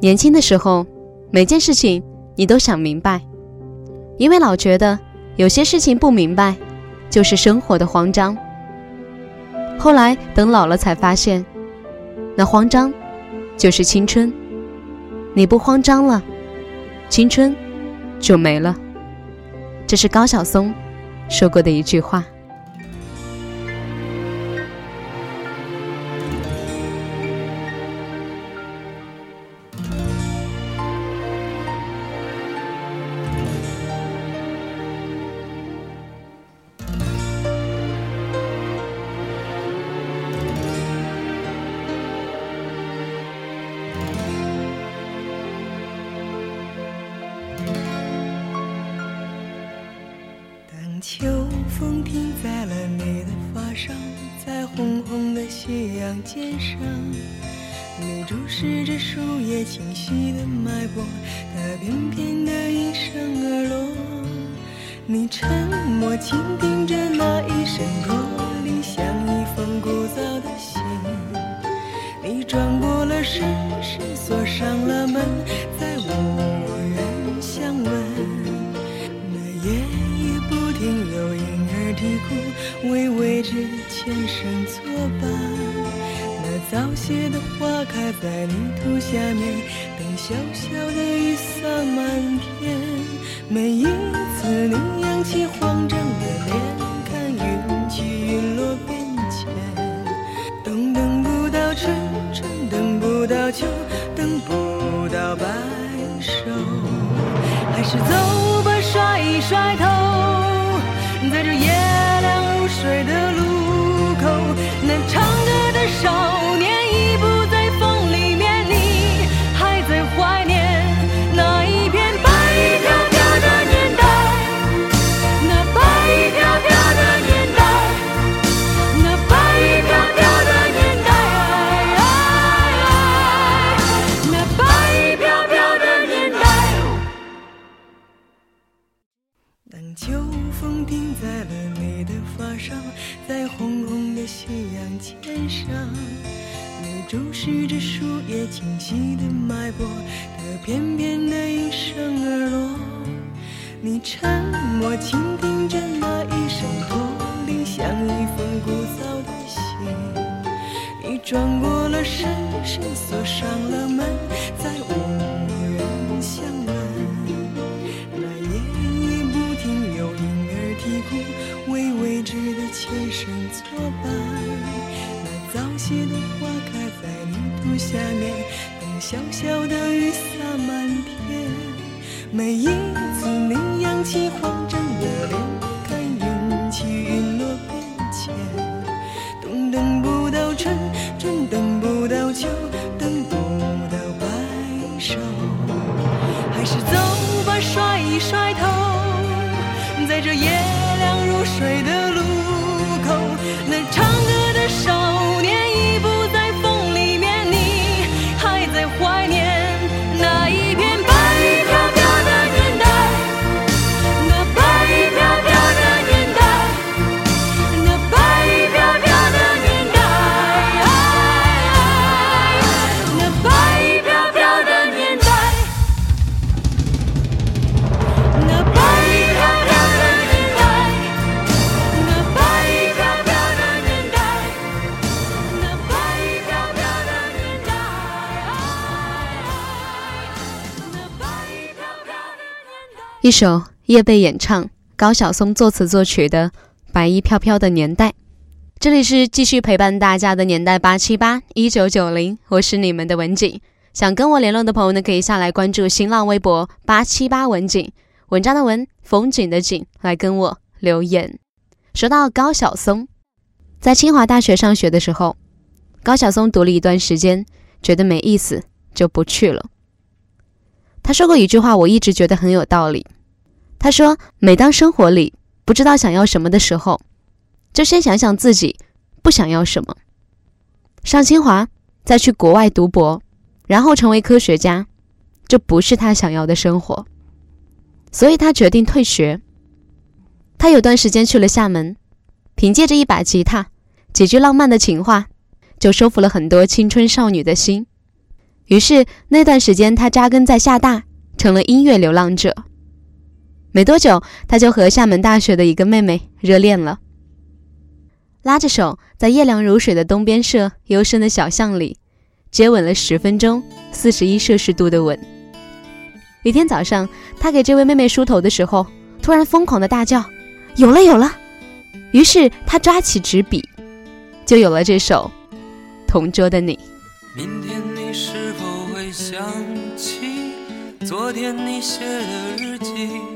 年轻的时候，每件事情你都想明白，因为老觉得有些事情不明白，就是生活的慌张。后来等老了才发现，那慌张就是青春。你不慌张了，青春就没了。这是高晓松说过的一句话。秋风停在了你的发梢，在红红的夕阳肩上，你注视着树叶清晰的脉搏，它翩翩的应声而落。你沉默倾听着那一声落开在泥土下面，等小小的雨洒满天。每一次你扬起你沉默倾听着那一声驼铃，像一封古早的信。你转过了身，身锁上了门，再无人相问。那夜里不停有婴儿啼哭。为未知的前生作伴，那早谢的花开在泥土下面，等小小的雨洒满天。每一次你扬起慌张一首叶蓓演唱、高晓松作词作曲的《白衣飘飘的年代》，这里是继续陪伴大家的年代八七八一九九零，我是你们的文景。想跟我联络的朋友呢，可以下来关注新浪微博八七八文景，文章的文，风景的景，来跟我留言。说到高晓松，在清华大学上学的时候，高晓松读了一段时间，觉得没意思，就不去了。他说过一句话，我一直觉得很有道理。他说：“每当生活里不知道想要什么的时候，就先想想自己不想要什么。上清华，再去国外读博，然后成为科学家，这不是他想要的生活。所以他决定退学。他有段时间去了厦门，凭借着一把吉他、几句浪漫的情话，就收服了很多青春少女的心。于是那段时间，他扎根在厦大，成了音乐流浪者。没多久，他就和厦门大学的一个妹妹热恋了，拉着手在夜凉如水的东边社幽深的小巷里接吻了十分钟，四十一摄氏度的吻。一天早上，他给这位妹妹梳头的时候，突然疯狂的大叫：“有了，有了！”于是他抓起纸笔，就有了这首《同桌的你》。明天你是否会想起昨天你写的日记？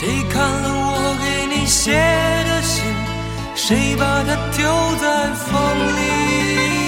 谁看了我给你写的信？谁把它丢在风里？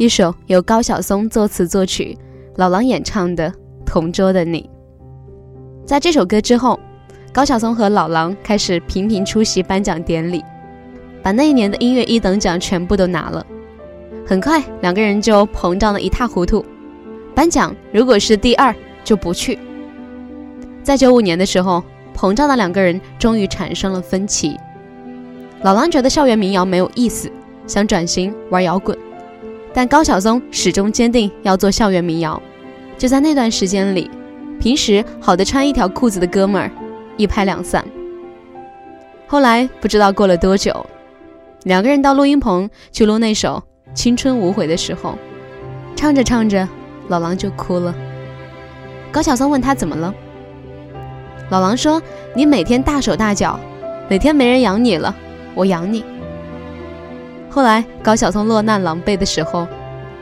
一首由高晓松作词作曲、老狼演唱的《同桌的你》。在这首歌之后，高晓松和老狼开始频频出席颁奖典礼，把那一年的音乐一等奖全部都拿了。很快，两个人就膨胀的一塌糊涂。颁奖如果是第二，就不去。在九五年的时候，膨胀的两个人终于产生了分歧。老狼觉得校园民谣没有意思，想转型玩摇滚。但高晓松始终坚定要做校园民谣。就在那段时间里，平时好的穿一条裤子的哥们儿一拍两散。后来不知道过了多久，两个人到录音棚去录那首《青春无悔》的时候，唱着唱着，老狼就哭了。高晓松问他怎么了，老狼说：“你每天大手大脚，哪天没人养你了，我养你。”后来高晓松落难狼狈的时候，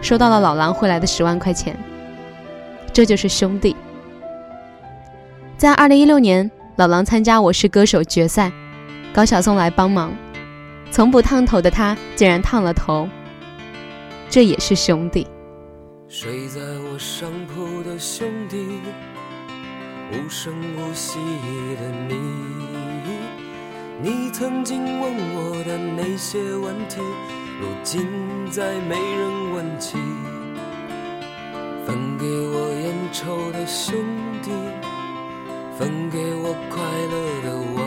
收到了老狼汇来的十万块钱。这就是兄弟。在二零一六年，老狼参加《我是歌手》决赛，高晓松来帮忙。从不烫头的他竟然烫了头，这也是兄弟。睡在我上铺的兄弟，无声无息的你。你曾经问我的那些问题，如今再没人问起。分给我烟抽的兄弟，分给我快乐的往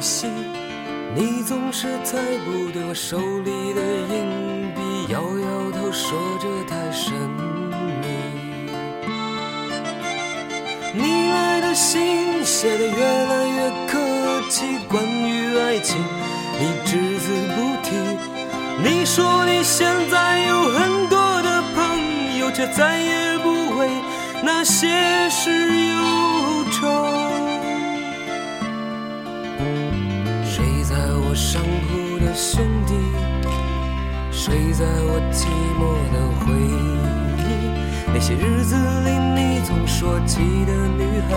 昔。你总是猜不对我手里的硬币，摇摇头说着太神秘。你爱的信写的越来越客起，关于爱情你只字不提。你说你现在有很多的朋友，却再也不为那些事忧愁。睡在我上铺的兄弟，睡在我寂寞的回忆。那些日子里，你总说起的女孩，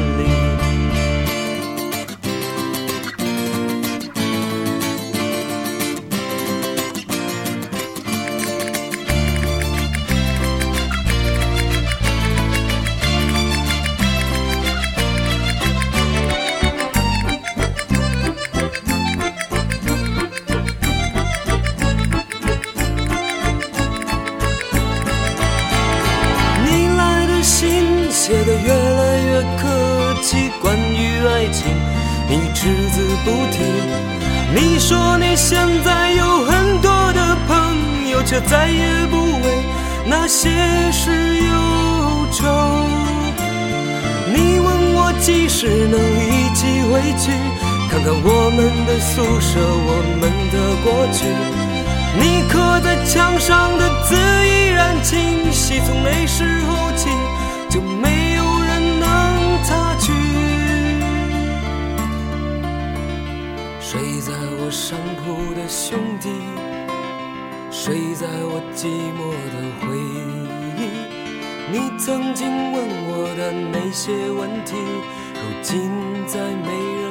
宿舍，我们的过去。你刻在墙上的字依然清晰，从那时候起就没有人能擦去。睡在我上铺的兄弟，睡在我寂寞的回忆。你曾经问我的那些问题，如今再没人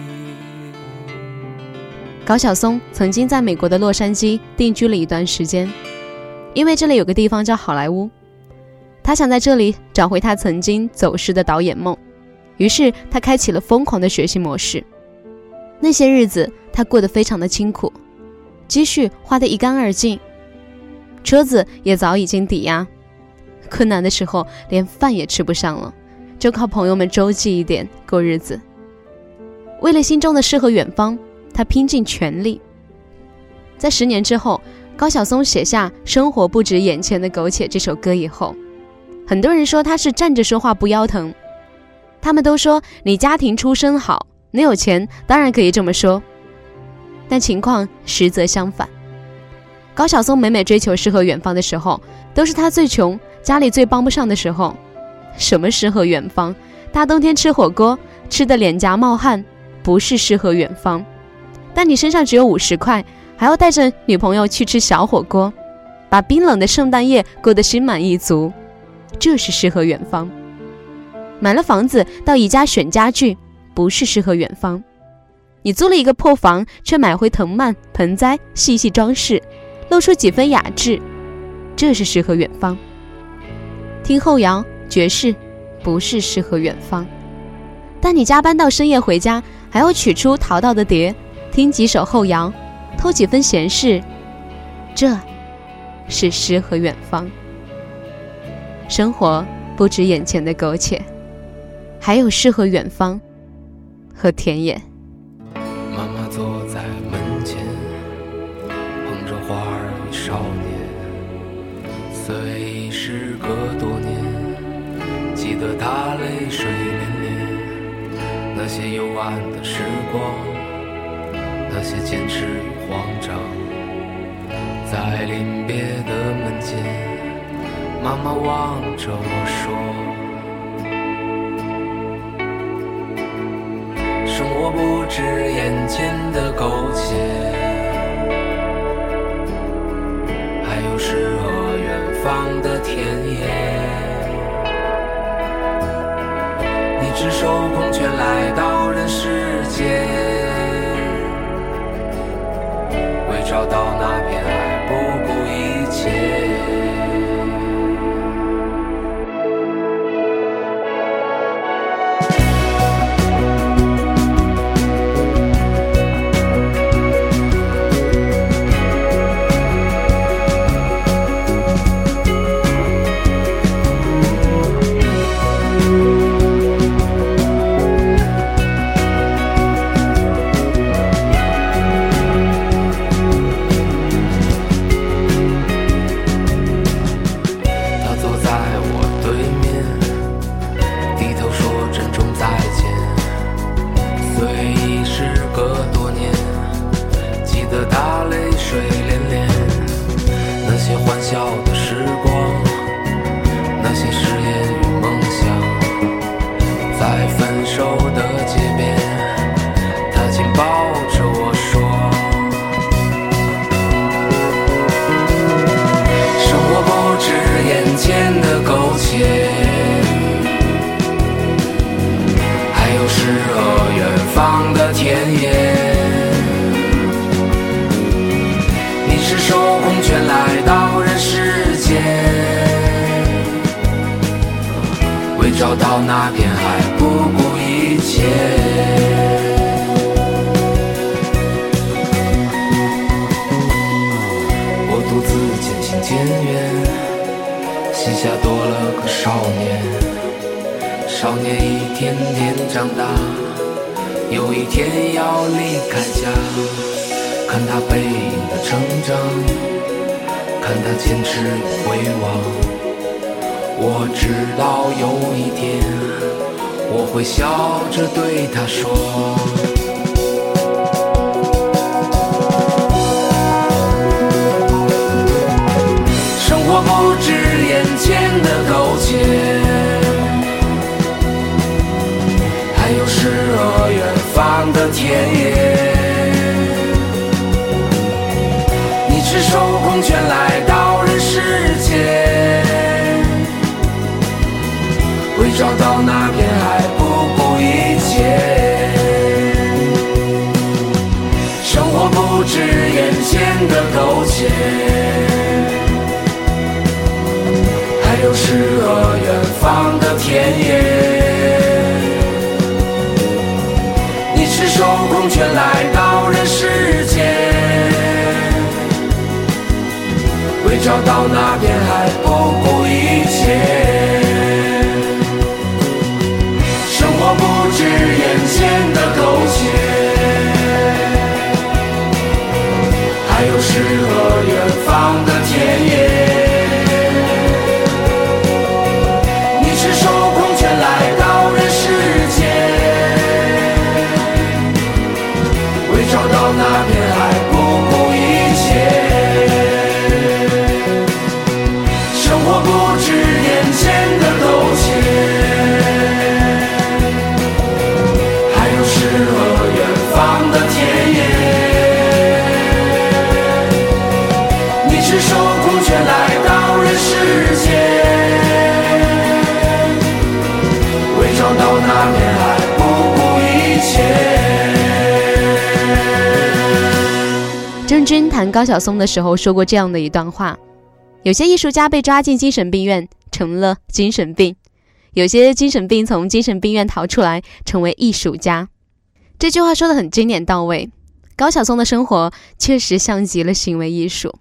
高晓松曾经在美国的洛杉矶定居了一段时间，因为这里有个地方叫好莱坞，他想在这里找回他曾经走失的导演梦，于是他开启了疯狂的学习模式。那些日子他过得非常的清苦，积蓄花得一干二净，车子也早已经抵押，困难的时候连饭也吃不上了，就靠朋友们周济一点过日子。为了心中的诗和远方。他拼尽全力。在十年之后，高晓松写下《生活不止眼前的苟且》这首歌以后，很多人说他是站着说话不腰疼。他们都说你家庭出身好，你有钱，当然可以这么说。但情况实则相反。高晓松每每追求诗和远方的时候，都是他最穷，家里最帮不上的时候。什么诗和远方？大冬天吃火锅，吃的脸颊冒汗，不是诗和远方。但你身上只有五十块，还要带着女朋友去吃小火锅，把冰冷的圣诞夜过得心满意足，这是诗和远方。买了房子到宜家选家具，不是诗和远方。你租了一个破房，却买回藤蔓、盆栽，细细装饰，露出几分雅致，这是诗和远方。听后摇爵士，不是诗和远方。但你加班到深夜回家，还要取出淘到的碟。听几首后摇，偷几分闲事，这是诗和远方。生活不止眼前的苟且，还有诗和远方和田野。妈妈坐在门前，捧着花儿与少年。虽时隔多年，记得她泪水涟涟，那些幽暗的时光。那些坚持与慌张，在临别的门前，妈妈望着我说：“生活不止眼前的苟且，还有诗和远方的田野。你赤手空拳来到找到那片海空拳来到人世间，为找到那片海不顾一切。我独自渐行渐远，膝下多了个少年。少年一天天长大，有一天要离开家。看他背影的成长，但他坚持回望。我知道有一天，我会笑着对他说。生活不止眼前的苟且，还有诗和远方的田野。你赤手空拳来不止眼前的苟且。还有诗和远方的田野。你赤手空拳来到人世间，为找到那片海高晓松的时候说过这样的一段话：有些艺术家被抓进精神病院，成了精神病；有些精神病从精神病院逃出来，成为艺术家。这句话说的很经典到位。高晓松的生活确实像极了行为艺术，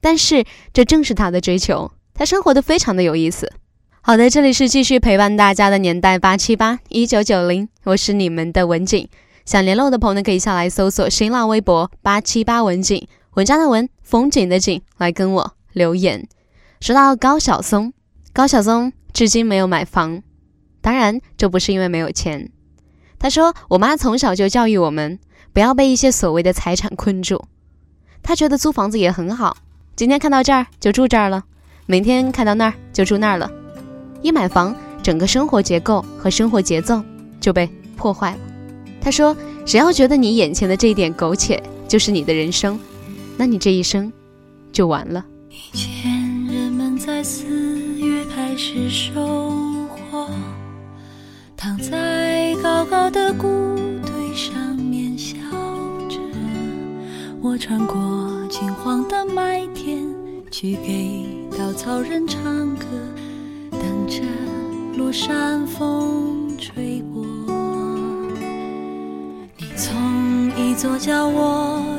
但是这正是他的追求，他生活的非常的有意思。好的，这里是继续陪伴大家的年代八七八一九九零，我是你们的文景。想联络的朋友呢可以下来搜索新浪微博八七八文景，文章的文，风景的景，来跟我留言。说到高晓松，高晓松至今没有买房，当然这不是因为没有钱。他说：“我妈从小就教育我们，不要被一些所谓的财产困住。他觉得租房子也很好，今天看到这儿就住这儿了。”明天看到那儿就住那儿了。一买房，整个生活结构和生活节奏就被破坏了。他说：“只要觉得你眼前的这一点苟且就是你的人生，那你这一生就完了。”以前人们在四月开始收获，躺在高高的谷堆上面笑着。我穿过金黄的麦田，去给稻草人唱歌，等着落山风吹过。你从一座叫我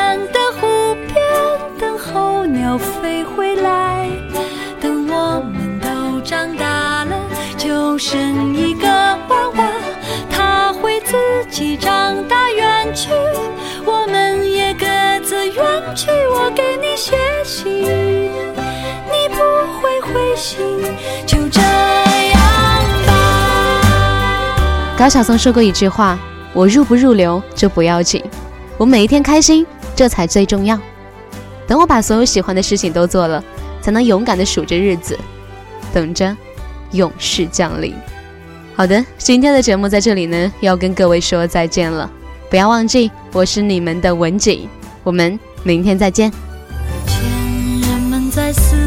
高晓松说过一句话：“我入不入流这不要紧，我每一天开心这才最重要。等我把所有喜欢的事情都做了，才能勇敢的数着日子，等着勇士降临。”好的，今天的节目在这里呢，要跟各位说再见了。不要忘记，我是你们的文景，我们明天再见。人们在四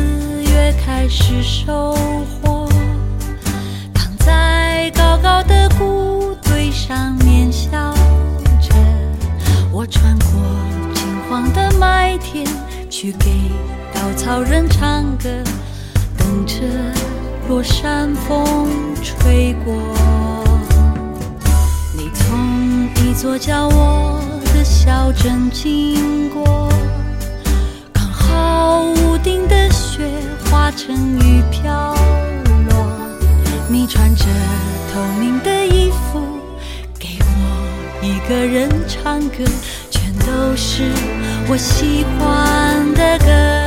月开始收获，躺在高高的谷上面笑着。我穿过金黄的麦田，去给稻草人唱歌，等着。落山风吹过，你从一座叫我的小镇经过，刚好屋顶的雪化成雨飘落。你穿着透明的衣服，个人唱歌，全都是我喜欢的歌。